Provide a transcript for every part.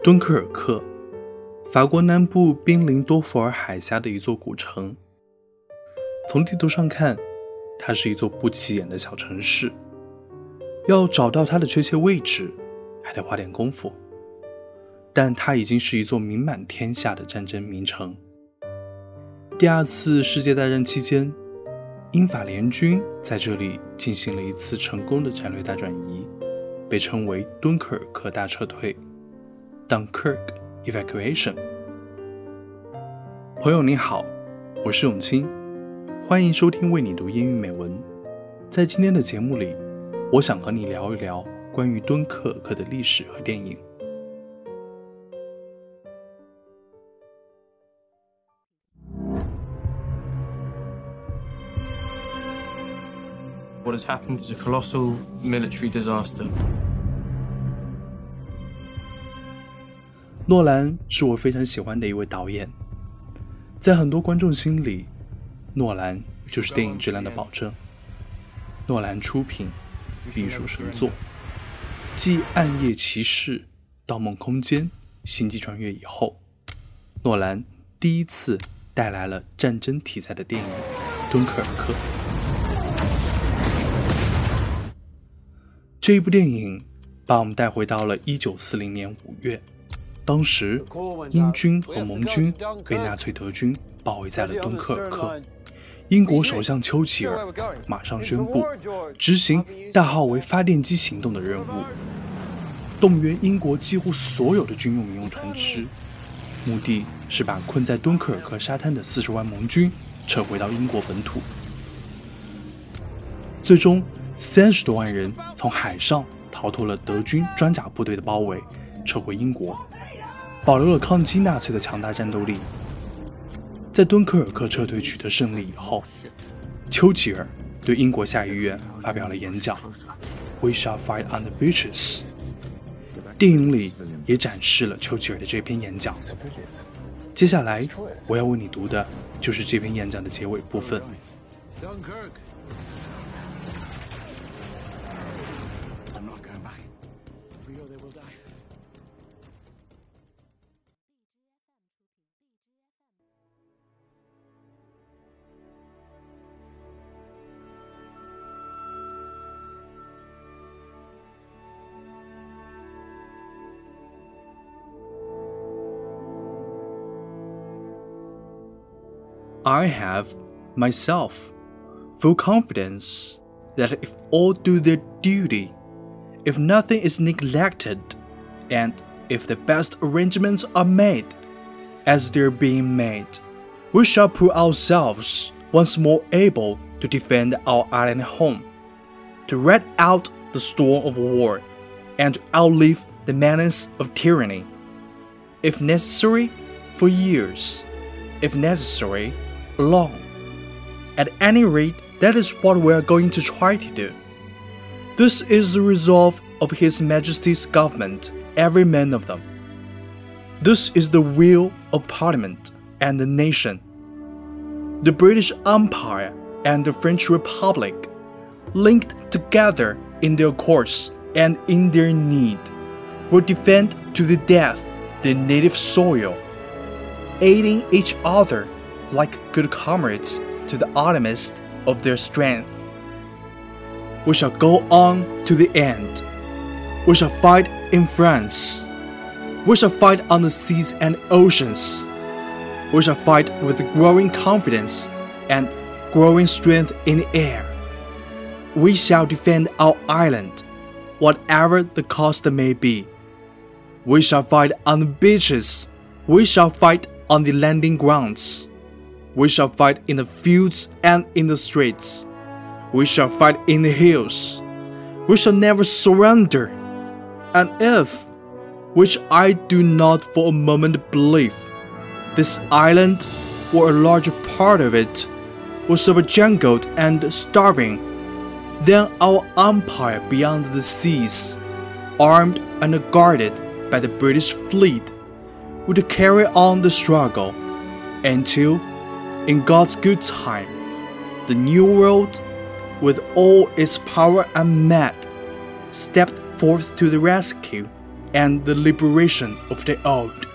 敦刻尔克，法国南部濒临多佛尔海峡的一座古城。从地图上看，它是一座不起眼的小城市。要找到它的确切位置，还得花点功夫。但它已经是一座名满天下的战争名城。第二次世界大战期间，英法联军在这里进行了一次成功的战略大转移，被称为敦刻尔克大撤退。Dunkirk evacuation。朋友你好，我是永清，欢迎收听为你读英语美文。在今天的节目里，我想和你聊一聊关于敦刻尔克的历史和电影。What has happened is a colossal military disaster. 诺兰是我非常喜欢的一位导演，在很多观众心里，诺兰就是电影质量的保证。诺兰出品必属神作，继《暗夜骑士》《盗梦空间》《星际穿越》以后，诺兰第一次带来了战争题材的电影《敦刻尔克》。这一部电影把我们带回到了1940年5月。当时，英军和盟军被纳粹德军包围在了敦刻尔克。英国首相丘吉尔马上宣布执行代号为“发电机行动”的任务，动员英国几乎所有的军用民用船只，目的是把困在敦刻尔克沙滩的四十万盟军撤回到英国本土。最终，三十多万人从海上逃脱了德军装甲部队的包围，撤回英国。保留了抗击纳粹的强大战斗力。在敦刻尔克撤退取得胜利以后，丘吉尔对英国下议院发表了演讲：“We shall fight on the beaches。”电影里也展示了丘吉尔的这篇演讲。接下来我要为你读的就是这篇演讲的结尾部分。I have, myself, full confidence that if all do their duty, if nothing is neglected, and if the best arrangements are made, as they're being made, we shall prove ourselves once more able to defend our island home, to red out the storm of war, and to outlive the menace of tyranny. If necessary, for years. If necessary, alone. At any rate, that is what we are going to try to do. This is the resolve of His Majesty's government, every man of them. This is the will of Parliament and the nation. The British Empire and the French Republic, linked together in their course and in their need, will defend to the death their native soil, aiding each other like good comrades to the utmost of their strength. We shall go on to the end. We shall fight in France. We shall fight on the seas and oceans. We shall fight with growing confidence and growing strength in the air. We shall defend our island, whatever the cost may be. We shall fight on the beaches. We shall fight on the landing grounds. We shall fight in the fields and in the streets. We shall fight in the hills. We shall never surrender. And if, which I do not for a moment believe, this island or a large part of it was subjugated and starving, then our empire beyond the seas, armed and guarded by the British fleet, would carry on the struggle until in God's good time, the New World, with all its power and might, stepped forth to the rescue and the liberation of the old.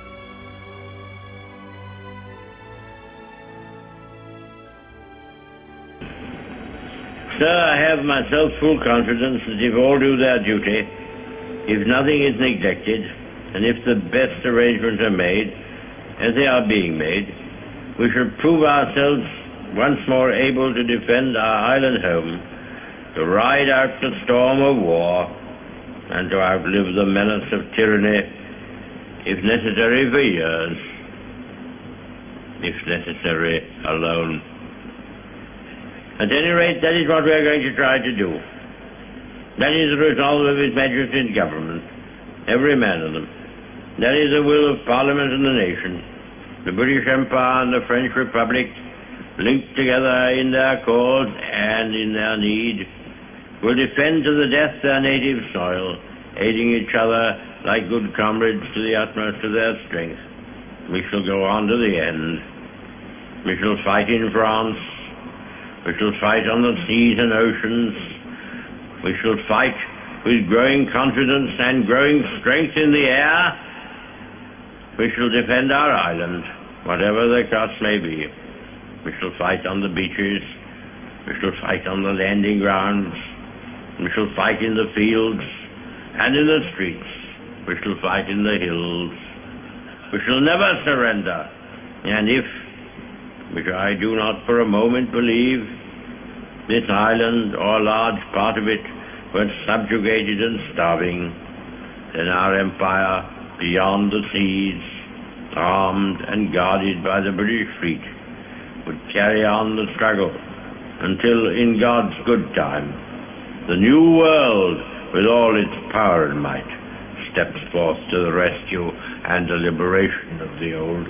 Sir, I have myself full confidence that if all do their duty, if nothing is neglected, and if the best arrangements are made, as they are being made, we shall prove ourselves once more able to defend our island home, to ride out the storm of war, and to outlive the menace of tyranny, if necessary for years, if necessary alone. At any rate, that is what we are going to try to do. That is the resolve of His Majesty's government, every man of them. That is the will of Parliament and the nation, the British Empire and the French Republic, linked together in their cause and in their need, will defend to the death their native soil, aiding each other like good comrades to the utmost of their strength. We shall go on to the end. We shall fight in France, we shall fight on the seas and oceans. We shall fight with growing confidence and growing strength in the air. We shall defend our island, whatever the cost may be. We shall fight on the beaches. We shall fight on the landing grounds. We shall fight in the fields and in the streets. We shall fight in the hills. We shall never surrender. And if which I do not for a moment believe, this island or a large part of it were subjugated and starving, then our empire beyond the seas, armed and guarded by the British fleet, would carry on the struggle until, in God's good time, the new world, with all its power and might, steps forth to the rescue and the liberation of the old.